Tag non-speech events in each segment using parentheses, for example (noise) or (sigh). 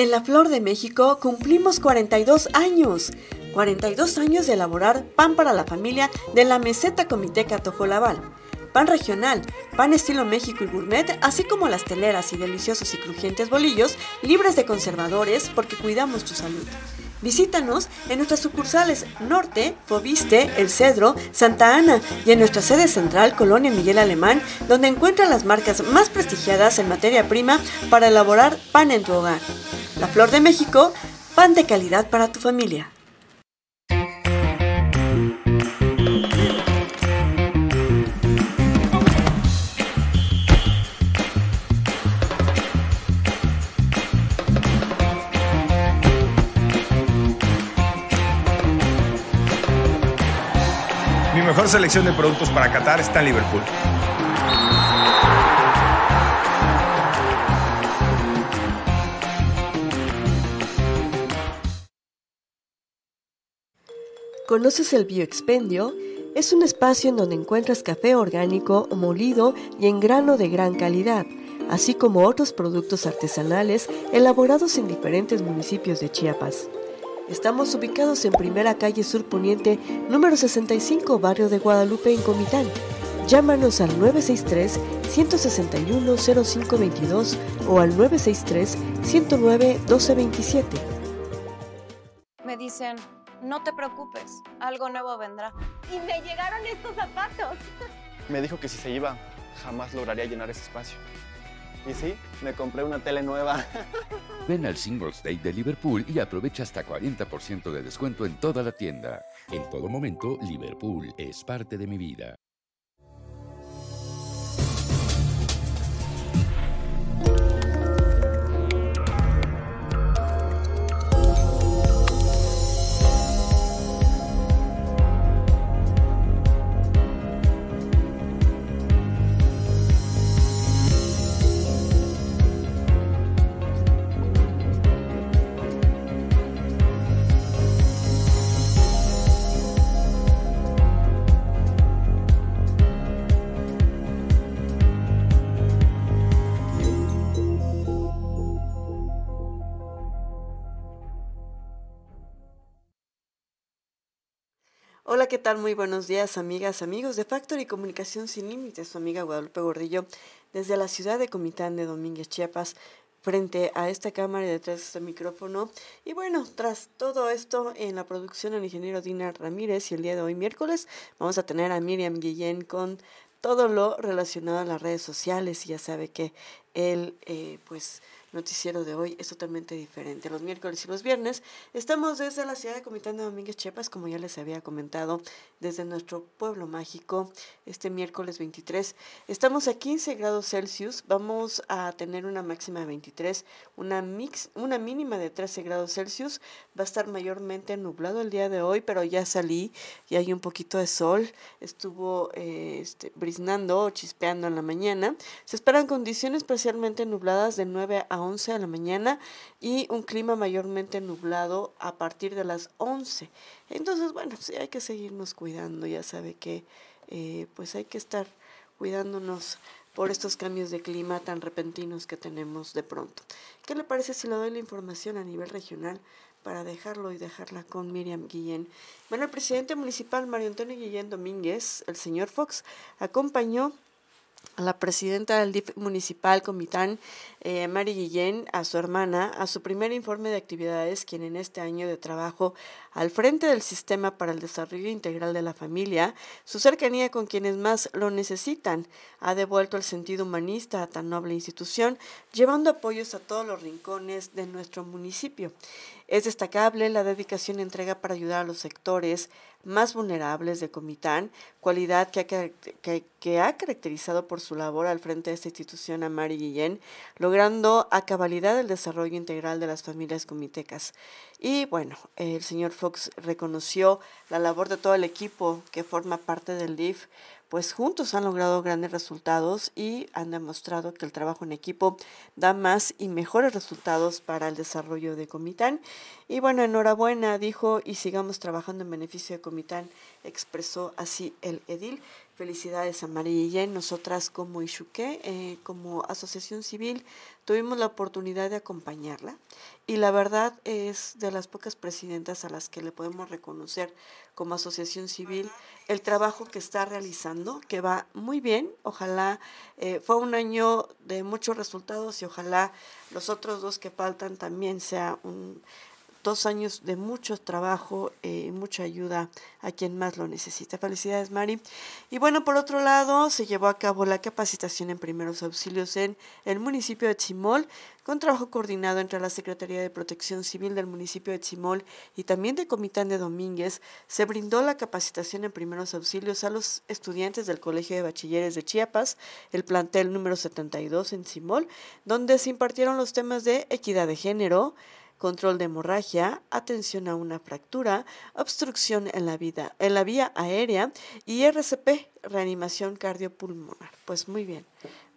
En la Flor de México cumplimos 42 años. 42 años de elaborar pan para la familia de la meseta Comité Catojolabal. Pan regional, pan estilo México y gourmet, así como las teleras y deliciosos y crujientes bolillos libres de conservadores porque cuidamos tu salud. Visítanos en nuestras sucursales Norte, Fobiste, El Cedro, Santa Ana y en nuestra sede central Colonia Miguel Alemán, donde encuentran las marcas más prestigiadas en materia prima para elaborar pan en tu hogar. La Flor de México, pan de calidad para tu familia. Mejor selección de productos para Qatar está en Liverpool. ¿Conoces el Bioexpendio? Es un espacio en donde encuentras café orgánico, molido y en grano de gran calidad, así como otros productos artesanales elaborados en diferentes municipios de Chiapas. Estamos ubicados en Primera Calle Sur Poniente, número 65, barrio de Guadalupe, en Comitán. Llámanos al 963-161-0522 o al 963-109-1227. Me dicen, no te preocupes, algo nuevo vendrá. Y me llegaron estos zapatos. Me dijo que si se iba, jamás lograría llenar ese espacio. Y sí, me compré una tele nueva. (laughs) Ven al Singles Day de Liverpool y aprovecha hasta 40% de descuento en toda la tienda. En todo momento, Liverpool es parte de mi vida. Muy buenos días, amigas, amigos de Factory Comunicación Sin Límites, su amiga Guadalupe Gordillo, desde la ciudad de Comitán de Domínguez, Chiapas, frente a esta cámara y detrás de este micrófono. Y bueno, tras todo esto, en la producción el ingeniero Dina Ramírez y el día de hoy, miércoles, vamos a tener a Miriam Guillén con todo lo relacionado a las redes sociales. Y ya sabe que él, eh, pues, noticiero de hoy es totalmente diferente. Los miércoles y los viernes estamos desde la ciudad de Comitán de Domínguez, Chiapas, como ya les había comentado, desde nuestro pueblo mágico, este miércoles 23. Estamos a 15 grados Celsius, vamos a tener una máxima de 23, una, mix, una mínima de 13 grados Celsius. Va a estar mayormente nublado el día de hoy, pero ya salí y hay un poquito de sol. Estuvo eh, este, briznando o chispeando en la mañana. Se esperan condiciones parcialmente nubladas de 9 a 11 de la mañana y un clima mayormente nublado a partir de las 11. Entonces, bueno, sí hay que seguirnos cuidando, ya sabe que eh, pues hay que estar cuidándonos por estos cambios de clima tan repentinos que tenemos de pronto. ¿Qué le parece si le doy la información a nivel regional para dejarlo y dejarla con Miriam Guillén? Bueno, el presidente municipal Mario Antonio Guillén Domínguez, el señor Fox, acompañó a la presidenta del DIF municipal Comitán, eh, Mari Guillén, a su hermana, a su primer informe de actividades, quien en este año de trabajo al frente del Sistema para el Desarrollo Integral de la Familia, su cercanía con quienes más lo necesitan, ha devuelto el sentido humanista a tan noble institución, llevando apoyos a todos los rincones de nuestro municipio. Es destacable la dedicación y entrega para ayudar a los sectores más vulnerables de Comitán, cualidad que ha, caracterizado por su labor al frente de esta institución a Mari Guillén, logrando a cabalidad el desarrollo integral de las familias comitecas. Y bueno, el señor Fox reconoció la labor de todo el equipo que forma parte del DIF, pues juntos han logrado grandes resultados y han demostrado que el trabajo en equipo da más y mejores resultados para el desarrollo de Comitán. Y bueno, enhorabuena, dijo, y sigamos trabajando en beneficio de Comitán, expresó así el edil. Felicidades a María y Nosotras como Ishuque, eh, como asociación civil, tuvimos la oportunidad de acompañarla y la verdad es de las pocas presidentas a las que le podemos reconocer como asociación civil el trabajo que está realizando, que va muy bien. Ojalá eh, fue un año de muchos resultados y ojalá los otros dos que faltan también sea un dos años de mucho trabajo y eh, mucha ayuda a quien más lo necesita. Felicidades, Mari. Y bueno, por otro lado, se llevó a cabo la capacitación en primeros auxilios en el municipio de Chimol, con trabajo coordinado entre la Secretaría de Protección Civil del municipio de Chimol y también de Comitán de Domínguez. Se brindó la capacitación en primeros auxilios a los estudiantes del Colegio de Bachilleres de Chiapas, el plantel número 72 en Chimol, donde se impartieron los temas de equidad de género, control de hemorragia, atención a una fractura, obstrucción en la, vida, en la vía aérea y RCP, reanimación cardiopulmonar. Pues muy bien,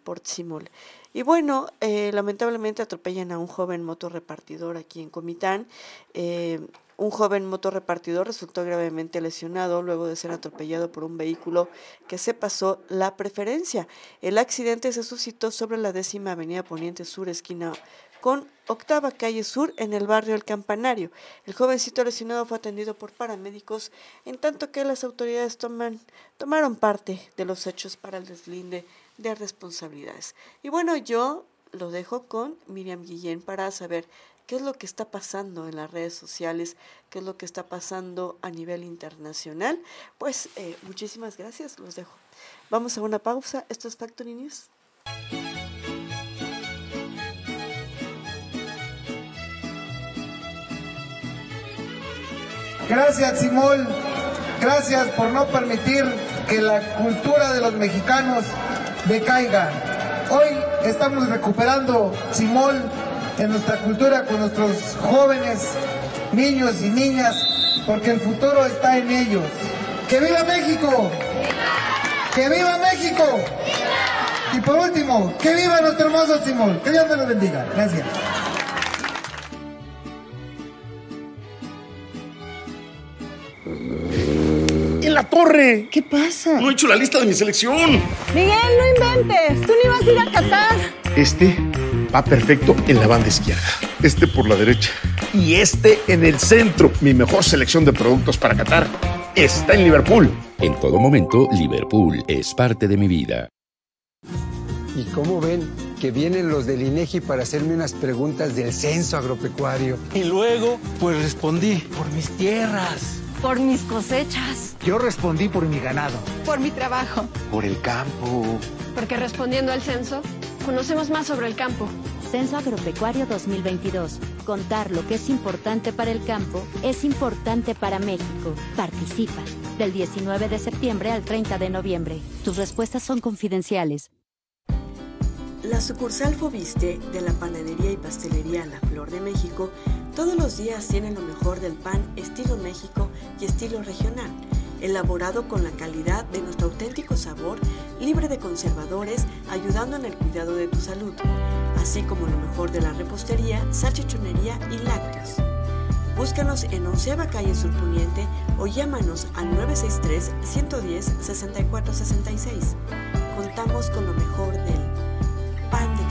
por Simul. Y bueno, eh, lamentablemente atropellan a un joven motorrepartidor aquí en Comitán. Eh, un joven motorrepartidor resultó gravemente lesionado luego de ser atropellado por un vehículo que se pasó la preferencia. El accidente se suscitó sobre la décima avenida Poniente Sur, esquina con Octava Calle Sur en el barrio El Campanario. El jovencito lesionado fue atendido por paramédicos, en tanto que las autoridades toman, tomaron parte de los hechos para el deslinde de responsabilidades. Y bueno, yo lo dejo con Miriam Guillén para saber qué es lo que está pasando en las redes sociales, qué es lo que está pasando a nivel internacional. Pues eh, muchísimas gracias, los dejo. Vamos a una pausa. Esto es Factory News. Gracias, Simón. Gracias por no permitir que la cultura de los mexicanos decaiga. Hoy estamos recuperando Simón en nuestra cultura con nuestros jóvenes, niños y niñas, porque el futuro está en ellos. ¡Que viva México! ¡Que viva México! Y por último, que viva nuestro hermoso Simón. Que Dios me lo bendiga. Gracias. Torre! ¿Qué pasa? No he hecho la lista de mi selección. Miguel, no inventes. Tú ni vas a ir a Qatar. Este va perfecto en la banda izquierda. Este por la derecha. Y este en el centro. Mi mejor selección de productos para Qatar está en Liverpool. En todo momento, Liverpool es parte de mi vida. ¿Y cómo ven? que vienen los del INEGI para hacerme unas preguntas del censo agropecuario. Y luego, pues respondí por mis tierras por mis cosechas. Yo respondí por mi ganado. Por mi trabajo. Por el campo. Porque respondiendo al censo, conocemos más sobre el campo. Censo Agropecuario 2022. Contar lo que es importante para el campo es importante para México. Participa. Del 19 de septiembre al 30 de noviembre. Tus respuestas son confidenciales. La sucursal Fobiste de la panadería y pastelería La Flor de México todos los días tienen lo mejor del pan estilo México y estilo regional, elaborado con la calidad de nuestro auténtico sabor, libre de conservadores, ayudando en el cuidado de tu salud, así como lo mejor de la repostería, salchichonería y lácteos. Búscanos en Onceava Calle Surponiente o llámanos al 963-110-6466. Contamos con lo mejor del pan de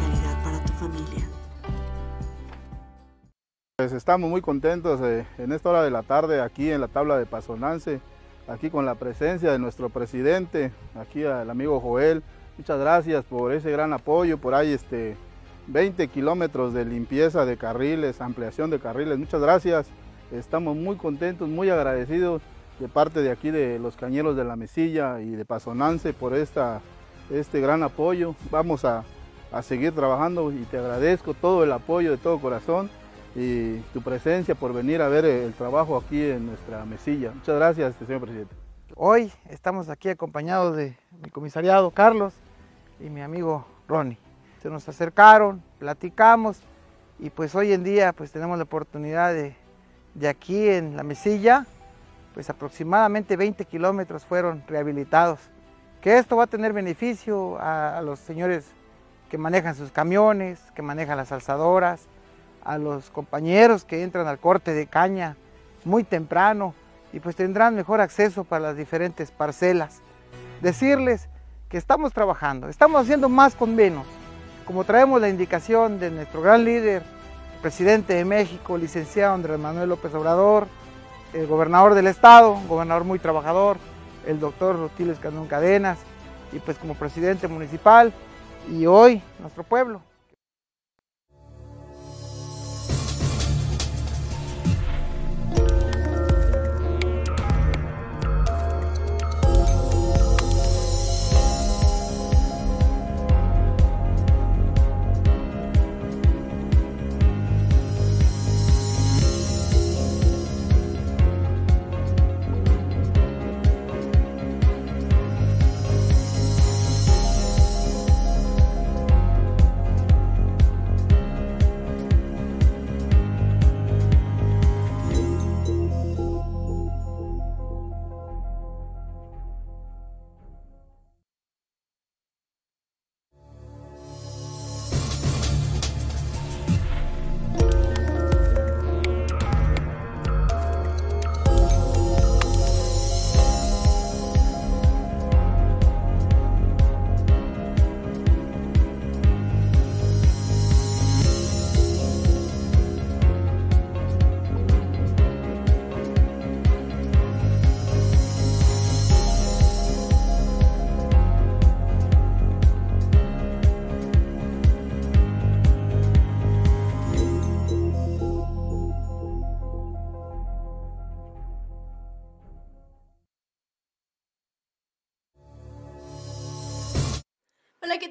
Pues estamos muy contentos eh, en esta hora de la tarde aquí en la tabla de Pasonance, aquí con la presencia de nuestro presidente, aquí al amigo Joel. Muchas gracias por ese gran apoyo, por ahí este 20 kilómetros de limpieza de carriles, ampliación de carriles. Muchas gracias. Estamos muy contentos, muy agradecidos de parte de aquí de los cañeros de la Mesilla y de Pasonance por esta, este gran apoyo. Vamos a, a seguir trabajando y te agradezco todo el apoyo de todo corazón y tu presencia por venir a ver el trabajo aquí en nuestra mesilla. Muchas gracias, señor presidente. Hoy estamos aquí acompañados de mi comisariado Carlos y mi amigo Ronnie. Se nos acercaron, platicamos y pues hoy en día pues tenemos la oportunidad de, de aquí en la mesilla, pues aproximadamente 20 kilómetros fueron rehabilitados. Que esto va a tener beneficio a, a los señores que manejan sus camiones, que manejan las alzadoras, a los compañeros que entran al corte de caña muy temprano y pues tendrán mejor acceso para las diferentes parcelas. decirles que estamos trabajando, estamos haciendo más con menos. Como traemos la indicación de nuestro gran líder, presidente de México, licenciado Andrés Manuel López Obrador, el gobernador del estado, gobernador muy trabajador, el doctor Rotiles Candón Cadenas, y pues como presidente municipal, y hoy nuestro pueblo.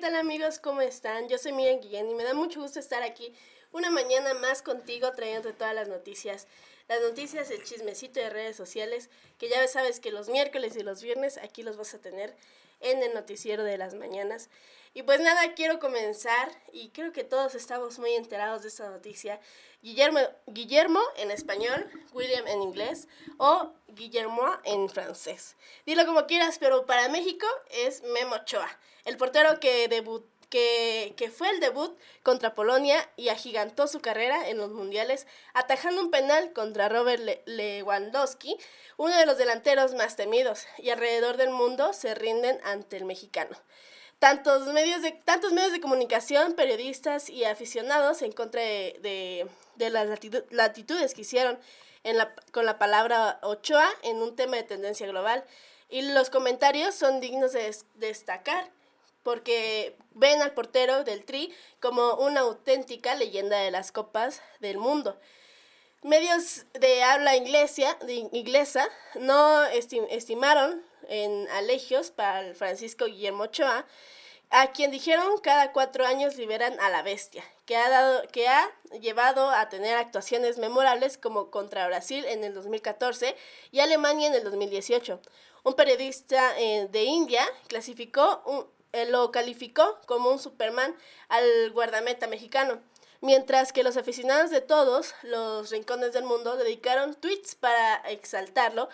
Tal amigos? ¿Cómo están? Yo soy Miriam Guillén y me da mucho gusto estar aquí una mañana más contigo trayendo todas las noticias. Las noticias, el chismecito de redes sociales, que ya sabes que los miércoles y los viernes aquí los vas a tener en el noticiero de las mañanas. Y pues nada, quiero comenzar y creo que todos estamos muy enterados de esta noticia. Guillermo, Guillermo en español, William en inglés o Guillermo en francés. Dilo como quieras, pero para México es Memo Ochoa, el portero que debutó que, que, fue el debut contra Polonia y agigantó su carrera en los mundiales, atajando un penal contra Robert Lewandowski, uno de los delanteros más temidos, y alrededor del mundo se rinden ante el mexicano. Tantos medios de, tantos medios de comunicación, periodistas y aficionados en contra de, de, las latitudes que hicieron en la, con la palabra Ochoa en un tema de tendencia global. Y los comentarios son dignos de destacar porque ven al portero del Tri como una auténtica leyenda de las copas del mundo. Medios de habla inglesa, de inglesa no estimaron en alegios para el Francisco Guillermo Ochoa, a quien dijeron cada cuatro años liberan a la bestia, que ha, dado, que ha llevado a tener actuaciones memorables como contra Brasil en el 2014 y Alemania en el 2018. Un periodista eh, de India clasificó un, eh, lo calificó como un Superman al guardameta mexicano, mientras que los aficionados de todos los rincones del mundo dedicaron tweets para exaltarlo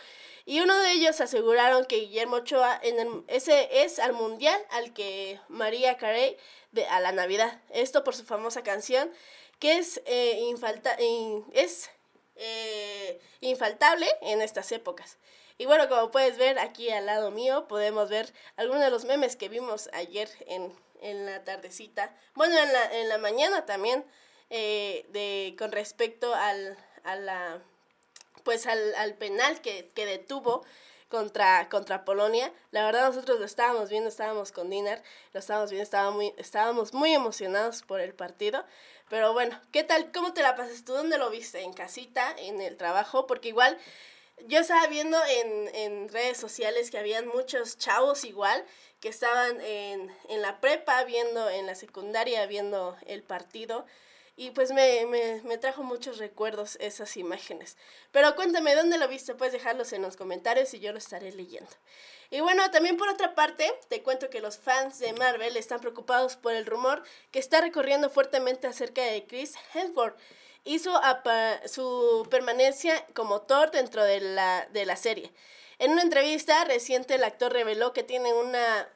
y uno de ellos aseguraron que Guillermo Ochoa en ese es al mundial al que María Carey de a la Navidad. Esto por su famosa canción que es, eh, infalta, es eh, infaltable en estas épocas. Y bueno, como puedes ver aquí al lado mío, podemos ver algunos de los memes que vimos ayer en, en la tardecita. Bueno, en la, en la mañana también, eh, de, con respecto al, a la, pues al, al penal que, que detuvo contra, contra Polonia. La verdad nosotros lo estábamos viendo, estábamos con Dinar, lo estábamos viendo, estábamos muy, estábamos muy emocionados por el partido. Pero bueno, ¿qué tal? ¿Cómo te la pasas tú? ¿Dónde lo viste? ¿En casita? ¿En el trabajo? Porque igual yo estaba viendo en, en redes sociales que habían muchos chavos igual que estaban en, en la prepa viendo, en la secundaria viendo el partido. Y pues me, me, me, trajo muchos recuerdos esas imágenes. Pero cuéntame, ¿dónde lo viste? Puedes dejarlos en los comentarios y yo lo estaré leyendo. Y bueno, también por otra parte, te cuento que los fans de Marvel están preocupados por el rumor que está recorriendo fuertemente acerca de Chris Hemsworth hizo su permanencia como Thor dentro de la, de la serie. En una entrevista reciente, el actor reveló que tiene una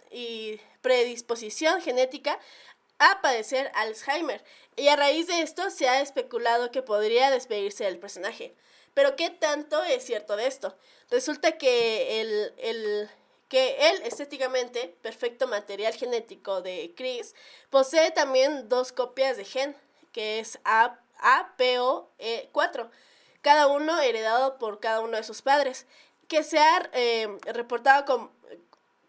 predisposición genética a padecer Alzheimer, y a raíz de esto se ha especulado que podría despedirse del personaje. Pero ¿qué tanto es cierto de esto? Resulta que el, el que él, estéticamente, perfecto material genético de Chris, posee también dos copias de gen, que es APO4, cada uno heredado por cada uno de sus padres, que se ha eh, reportado con,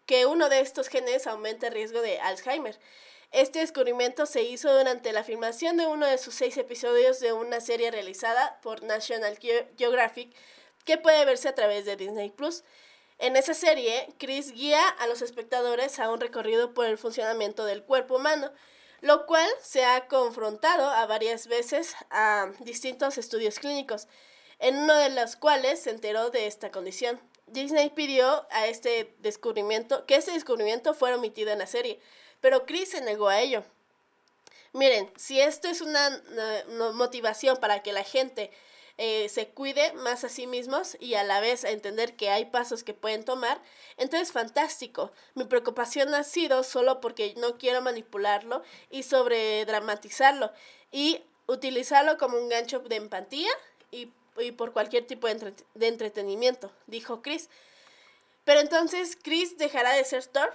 que uno de estos genes aumenta el riesgo de Alzheimer. Este descubrimiento se hizo durante la filmación de uno de sus seis episodios de una serie realizada por National Geographic que puede verse a través de Disney Plus. En esa serie, Chris guía a los espectadores a un recorrido por el funcionamiento del cuerpo humano, lo cual se ha confrontado a varias veces a distintos estudios clínicos, en uno de los cuales se enteró de esta condición. Disney pidió a este descubrimiento que este descubrimiento fuera omitido en la serie, pero Chris se negó a ello. Miren, si esto es una, motivación para que la gente eh, se cuide más a sí mismos y a la vez a entender que hay pasos que pueden tomar, entonces fantástico. Mi preocupación ha sido solo porque no quiero manipularlo y sobredramatizarlo y utilizarlo como un gancho de empatía y, por cualquier tipo de, de entretenimiento, dijo Chris. Pero entonces, ¿Chris dejará de ser Thor?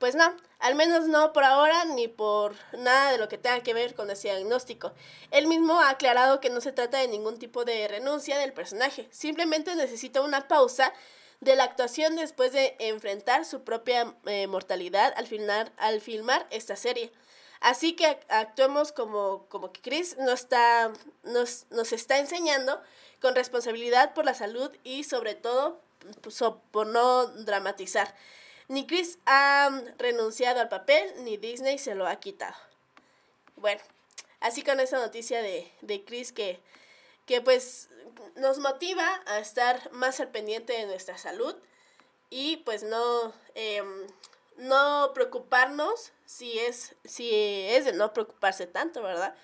Pues no, al menos no por ahora ni por nada de lo que tenga que ver con ese diagnóstico. Él mismo ha aclarado que no se trata de ningún tipo de renuncia del personaje, simplemente necesita una pausa de la actuación después de enfrentar su propia eh, mortalidad al filmar, al filmar esta serie. Así que actuemos como, como que Chris no está, nos, nos está enseñando con responsabilidad por la salud y sobre todo pues, por no dramatizar. Ni Chris ha renunciado al papel, ni Disney se lo ha quitado. Bueno, así con esa noticia de, de Chris que, que pues nos motiva a estar más al pendiente de nuestra salud y pues no, em, no preocuparnos si es, si es de no preocuparse tanto, ¿verdad?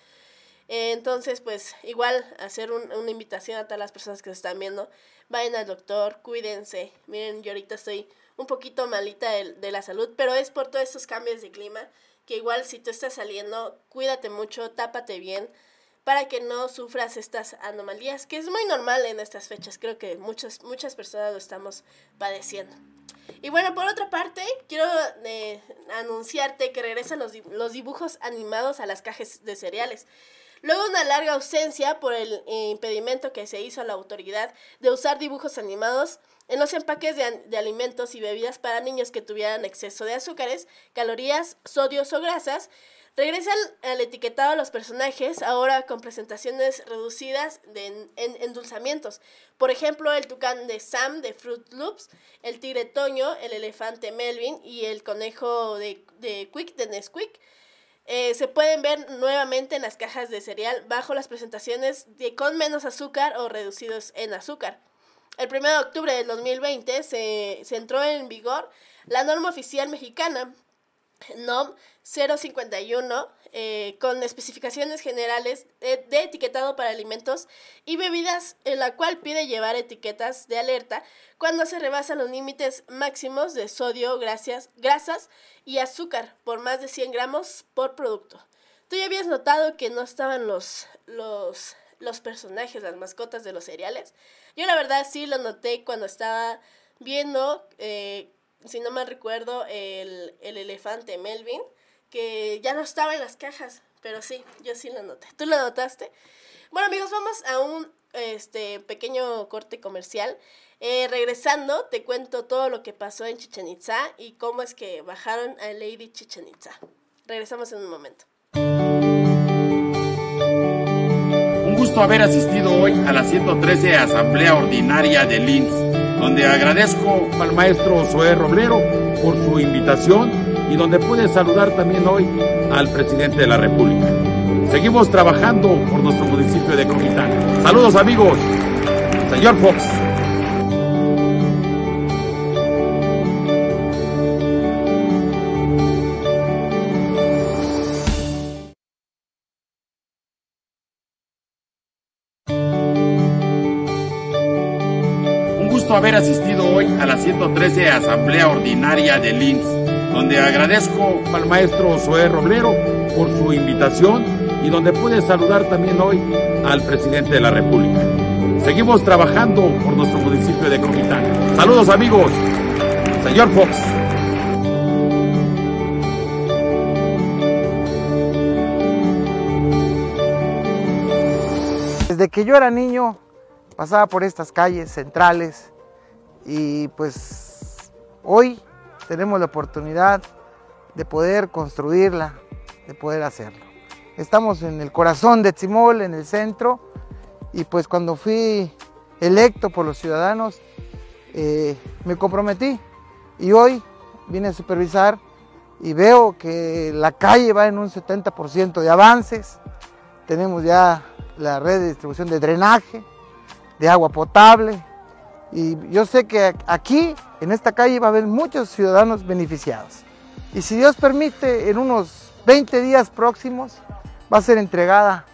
entonces, pues igual hacer una invitación a todas las personas que se están viendo, vayan al doctor, cuídense. Miren, yo ahorita estoy un poquito malita de, la salud, pero es por todos estos cambios de clima, que igual si tú estás saliendo, cuídate mucho, tápate bien, para que no sufras estas anomalías, que es muy normal en estas fechas, creo que muchas, muchas personas lo estamos padeciendo. Y bueno, por otra parte, quiero eh, anunciarte que regresan los, los dibujos animados a las cajas de cereales. Luego de una larga ausencia por el eh, impedimento que se hizo a la autoridad de usar dibujos animados, en los empaques de, alimentos y bebidas para niños que tuvieran exceso de azúcares, calorías, sodios o grasas, regresan al etiquetado a los personajes, ahora con presentaciones reducidas de en, endulzamientos. Por ejemplo, el tucán de Sam de Fruit Loops, el tigre Toño, el elefante Melvin y el conejo de, de Quick de Nesquik. Eh, se pueden ver nuevamente en las cajas de cereal bajo las presentaciones de con menos azúcar o reducidos en azúcar. El 1 de octubre del 2020 se, se entró en vigor la norma oficial mexicana NOM 051 eh, con especificaciones generales de, etiquetado para alimentos y bebidas en la cual pide llevar etiquetas de alerta cuando se rebasan los límites máximos de sodio, grasas, y azúcar por más de 100 gramos por producto. ¿Tú ya habías notado que no estaban los, los, los personajes, las mascotas de los cereales? Yo la verdad sí lo noté cuando estaba viendo, eh, si no me recuerdo, el, elefante Melvin, que ya no estaba en las cajas, pero sí, yo sí lo noté. ¿Tú lo notaste? Bueno amigos, vamos a un este, pequeño corte comercial. Eh, regresando, te cuento todo lo que pasó en Chichen Itza y cómo es que bajaron a Lady Chichen Itza. Regresamos en un momento. gusto haber asistido hoy a la 113 Asamblea Ordinaria del INS, donde agradezco al maestro Zoé Roblero por su invitación y donde pude saludar también hoy al presidente de la República. Seguimos trabajando por nuestro municipio de Comitán. Saludos amigos. Señor Fox. Asamblea Ordinaria del INS, donde agradezco al maestro Zoé Roblero por su invitación y donde pude saludar también hoy al presidente de la República. Seguimos trabajando por nuestro municipio de Comitán. Saludos amigos. Señor Fox. Desde que yo era niño pasaba por estas calles centrales y pues hoy tenemos la oportunidad de poder construirla, de poder hacerlo. Estamos en el corazón de Tzimol, en el centro, y pues cuando fui electo por los ciudadanos, eh, me comprometí y hoy vine a supervisar y veo que la calle va en un 70% de avances. Tenemos ya la red de distribución de drenaje, de agua potable. Y yo sé que aquí, en esta calle, va a haber muchos ciudadanos beneficiados. Y si Dios permite, en unos 20 días próximos va a ser entregada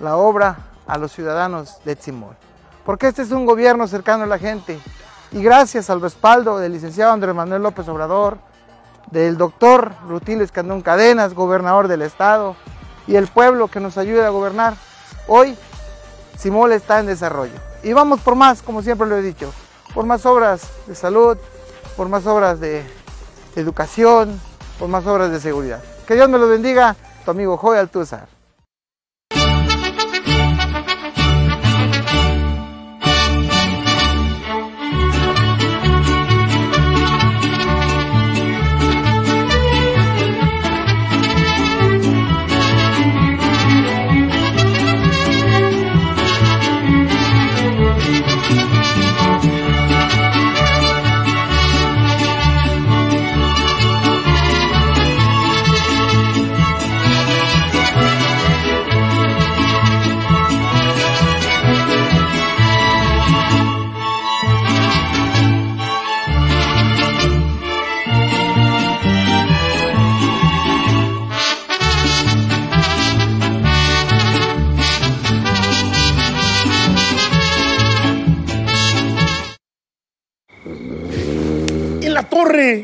la obra a los ciudadanos de Tzimol. Porque este es un gobierno cercano a la gente. Y gracias al respaldo del licenciado Andrés Manuel López Obrador, del doctor Rutilio Escandón Cadenas, gobernador del estado, y el pueblo que nos ayuda a gobernar, hoy Simol está en desarrollo. Y vamos por más, como siempre lo he dicho, por más obras de salud, por más obras de educación, por más obras de seguridad. Que Dios me lo bendiga, tu amigo Joy Altúzar.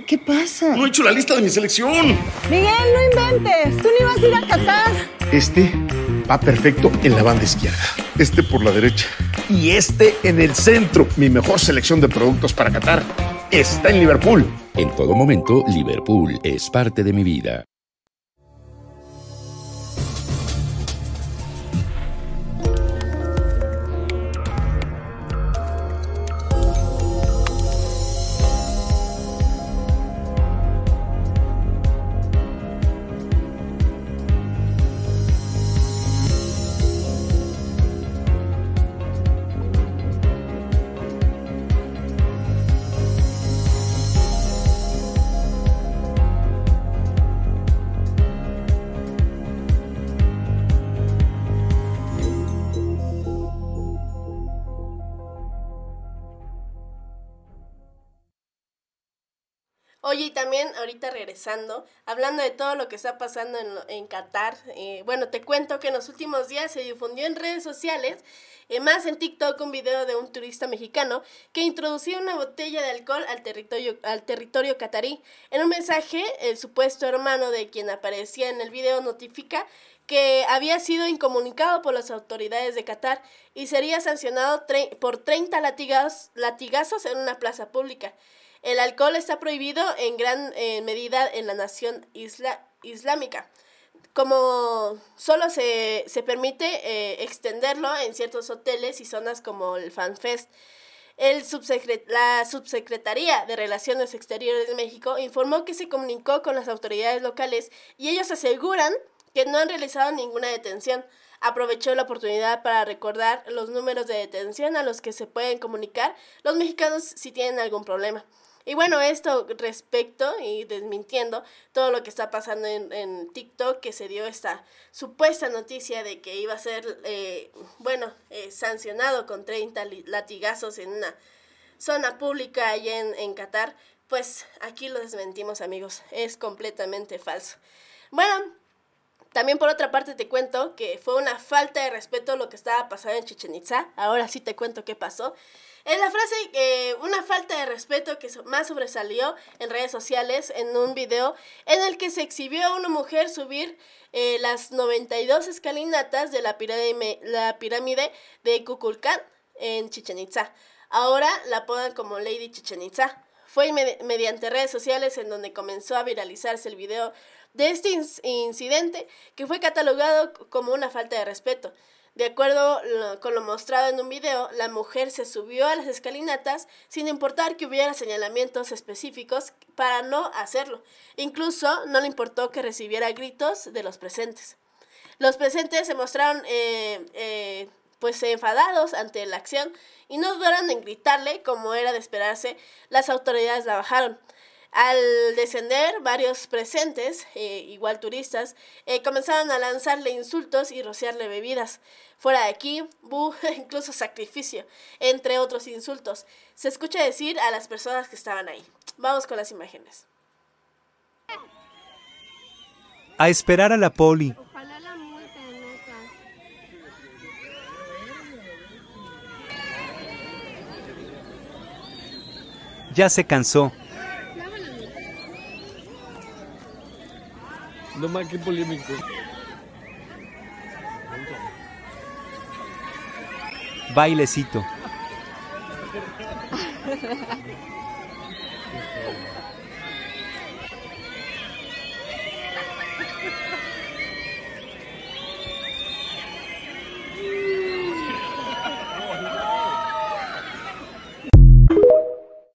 ¿Qué pasa? No he hecho la lista de mi selección. Miguel, no inventes. Tú ni vas a ir a Qatar. Este va perfecto en la banda izquierda. Este por la derecha. Y este en el centro. Mi mejor selección de productos para Qatar está en Liverpool. En todo momento, Liverpool es parte de mi vida. Ahorita regresando, hablando de todo lo que está pasando en, en Qatar, eh, bueno, te cuento que en los últimos días se difundió en redes sociales, eh, más en TikTok, un video de un turista mexicano que introducía una botella de alcohol al territorio, al territorio catarí. En un mensaje, el supuesto hermano de quien aparecía en el video notifica que había sido incomunicado por las autoridades de Qatar y sería sancionado por 30 latigazos, latigazos en una plaza pública. El alcohol está prohibido en gran medida en la nación isla islámica. Como solo se, se permite eh, extenderlo en ciertos hoteles y zonas como el FanFest. El la Subsecretaría de Relaciones Exteriores de México informó que se comunicó con las autoridades locales y ellos aseguran que no han realizado ninguna detención. Aprovechó la oportunidad para recordar los números de detención a los que se pueden comunicar los mexicanos si tienen algún problema. Y bueno, esto respecto y desmintiendo todo lo que está pasando en, en TikTok, que se dio esta supuesta noticia de que iba a ser, eh, bueno, eh, sancionado con 30 latigazos en una zona pública allá en, en Qatar, pues aquí lo desmentimos amigos, es completamente falso. Bueno, también por otra parte te cuento que fue una falta de respeto lo que estaba pasando en Chichen Itza. Ahora sí te cuento qué pasó. En la frase, eh, una falta de respeto que más sobresalió en redes sociales en un video en el que se exhibió a una mujer subir eh, las 92 escalinatas de la pirámide, la pirámide de Kukulcán en Chichen Itza. Ahora la apodan como Lady Chichen Itza. Fue mediante redes sociales en donde comenzó a viralizarse el video de este incidente que fue catalogado como una falta de respeto. De acuerdo con lo mostrado en un video, la mujer se subió a las escalinatas sin importar que hubiera señalamientos específicos para no hacerlo. Incluso no le importó que recibiera gritos de los presentes. Los presentes se mostraron eh, eh, pues enfadados ante la acción y no dudaron en gritarle, como era de esperarse, las autoridades la bajaron. Al descender, varios presentes, eh, igual turistas, eh, comenzaron a lanzarle insultos y rociarle bebidas. Fuera de aquí, bu, (laughs) incluso sacrificio, entre otros insultos. Se escucha decir a las personas que estaban ahí. Vamos con las imágenes. A esperar a la poli. Ya se cansó. No más que polémico. Bailecito. (laughs)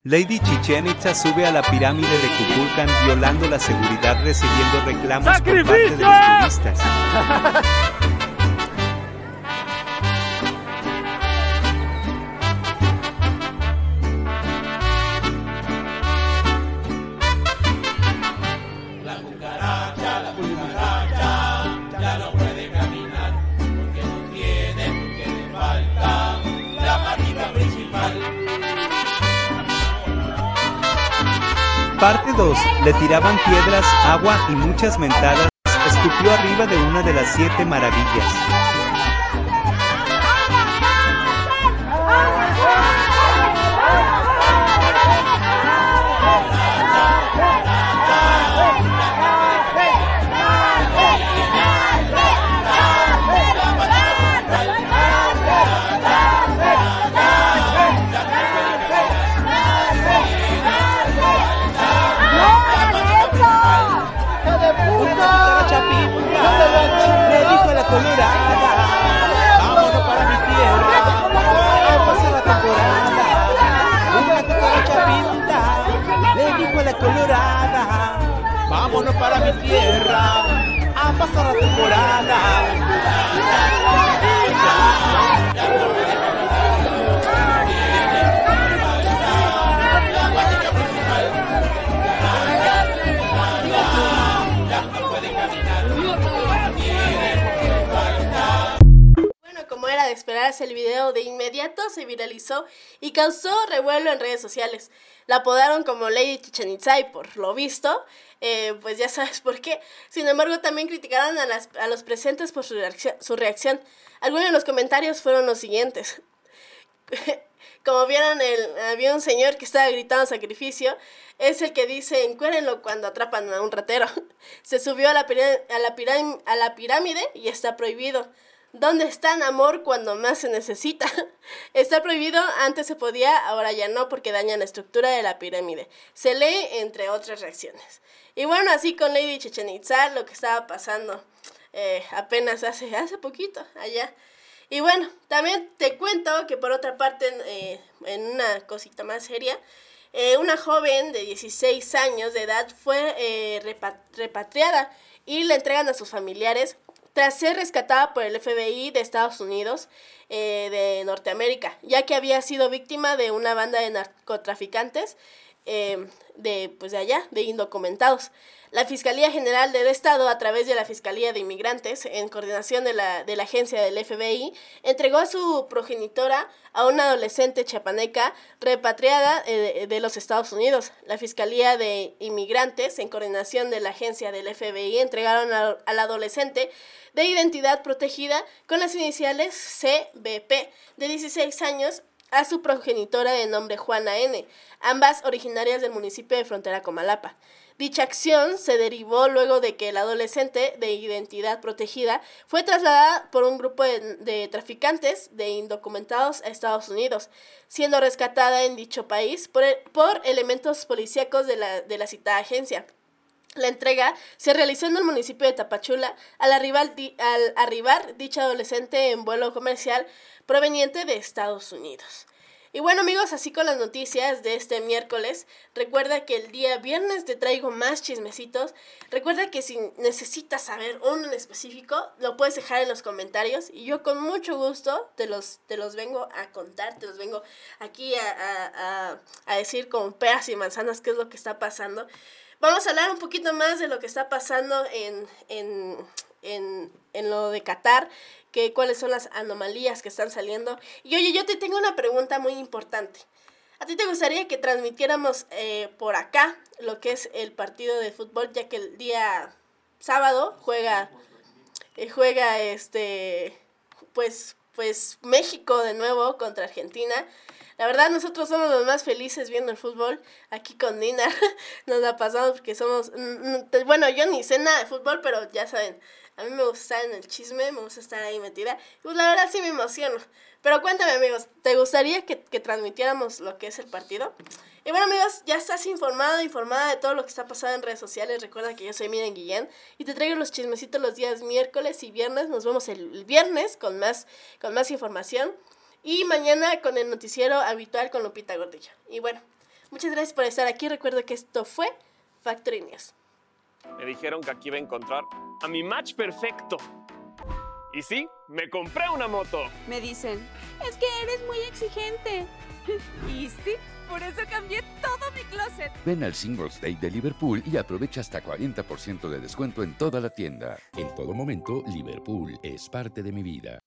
Lady Chichen Itza sube a la pirámide de Kukulkan violando la seguridad recibiendo reclamos por parte de los turistas. (laughs) Parte 2. Le tiraban piedras, agua y muchas mentadas. Escupió arriba de una de las siete maravillas. Tierra a pasar la temporada. El video de inmediato se viralizó y causó revuelo en redes sociales. La apodaron como Lady Chichen Itza y por lo visto, eh, pues ya sabes por qué. Sin embargo, también criticaron a, las, a los presentes por su reacción, su reacción. Algunos de los comentarios fueron los siguientes. (laughs) Como vieron, el, había un señor que estaba gritando sacrificio. Es el que dice, encuérenlo cuando atrapan a un ratero. (laughs) Se subió a la, a la, a la pirámide y está prohibido. ¿Dónde está en amor cuando más se necesita? (laughs) Está prohibido, antes se podía, ahora ya no porque daña la estructura de la pirámide. Se lee entre otras reacciones. Y bueno, así con Lady Chichen Itza, lo que estaba pasando eh, apenas hace, hace poquito allá. Y bueno, también te cuento que por otra parte, eh, en una cosita más seria, eh, una joven de 16 años de edad fue repatriada y le entregan a sus familiares tras ser rescatada por el FBI de Estados Unidos eh, de Norteamérica, ya que había sido víctima de una banda de narcotraficantes eh, de, pues de allá, de indocumentados. La Fiscalía General del Estado, a través de la Fiscalía de Inmigrantes, en coordinación de la, de la agencia del FBI, entregó a su progenitora a una adolescente chapaneca repatriada eh, de los Estados Unidos. La Fiscalía de Inmigrantes, en coordinación de la agencia del FBI, entregaron al adolescente de identidad protegida con las iniciales CBP, de 16 años, a su progenitora de nombre Juana N., ambas originarias del municipio de Frontera Comalapa. Dicha acción se derivó luego de que el adolescente de identidad protegida fue trasladada por un grupo de, traficantes de indocumentados a Estados Unidos, siendo rescatada en dicho país por, por elementos policíacos de la, de la citada agencia. La entrega se realizó en el municipio de Tapachula al arribar, dicha adolescente en vuelo comercial proveniente de Estados Unidos. Y bueno amigos, así con las noticias de este miércoles, recuerda que el día viernes te traigo más chismecitos. Recuerda que si necesitas saber uno en específico, lo puedes dejar en los comentarios y yo con mucho gusto te los, te los vengo a contar, te los vengo aquí a, a decir con peras y manzanas qué es lo que está pasando. Vamos a hablar un poquito más de lo que está pasando en, en, en, en lo de Qatar, que cuáles son las anomalías que están saliendo. Y oye, yo te tengo una pregunta muy importante. ¿A ti te gustaría que transmitiéramos eh, por acá lo que es el partido de fútbol, ya que el día sábado juega, eh, juega este, pues, pues México de nuevo contra Argentina? La verdad, nosotros somos los más felices viendo el fútbol. Aquí con Nina (laughs) nos ha pasado porque somos. Mm, mm, bueno, yo ni sé nada de fútbol, pero ya saben, a mí me gusta en el chisme, me gusta estar ahí metida. Pues la verdad sí me emociono. Pero cuéntame, amigos, ¿te gustaría que, que transmitiéramos lo que es el partido? Y bueno, amigos, ya estás informado, informada de todo lo que está pasando en redes sociales. Recuerda que yo soy Miren Guillén y te traigo los chismecitos los días miércoles y viernes. Nos vemos el viernes con más, con más información. Y mañana con el noticiero habitual con Lupita Gordillo. Y bueno, muchas gracias por estar aquí. Recuerdo que esto fue Factory News. Me dijeron que aquí iba a encontrar a mi match perfecto. Y sí, me compré una moto. Me dicen, es que eres muy exigente. (laughs) y sí, por eso cambié todo mi closet. Ven al Singles Day de Liverpool y aprovecha hasta 40% de descuento en toda la tienda. En todo momento, Liverpool es parte de mi vida.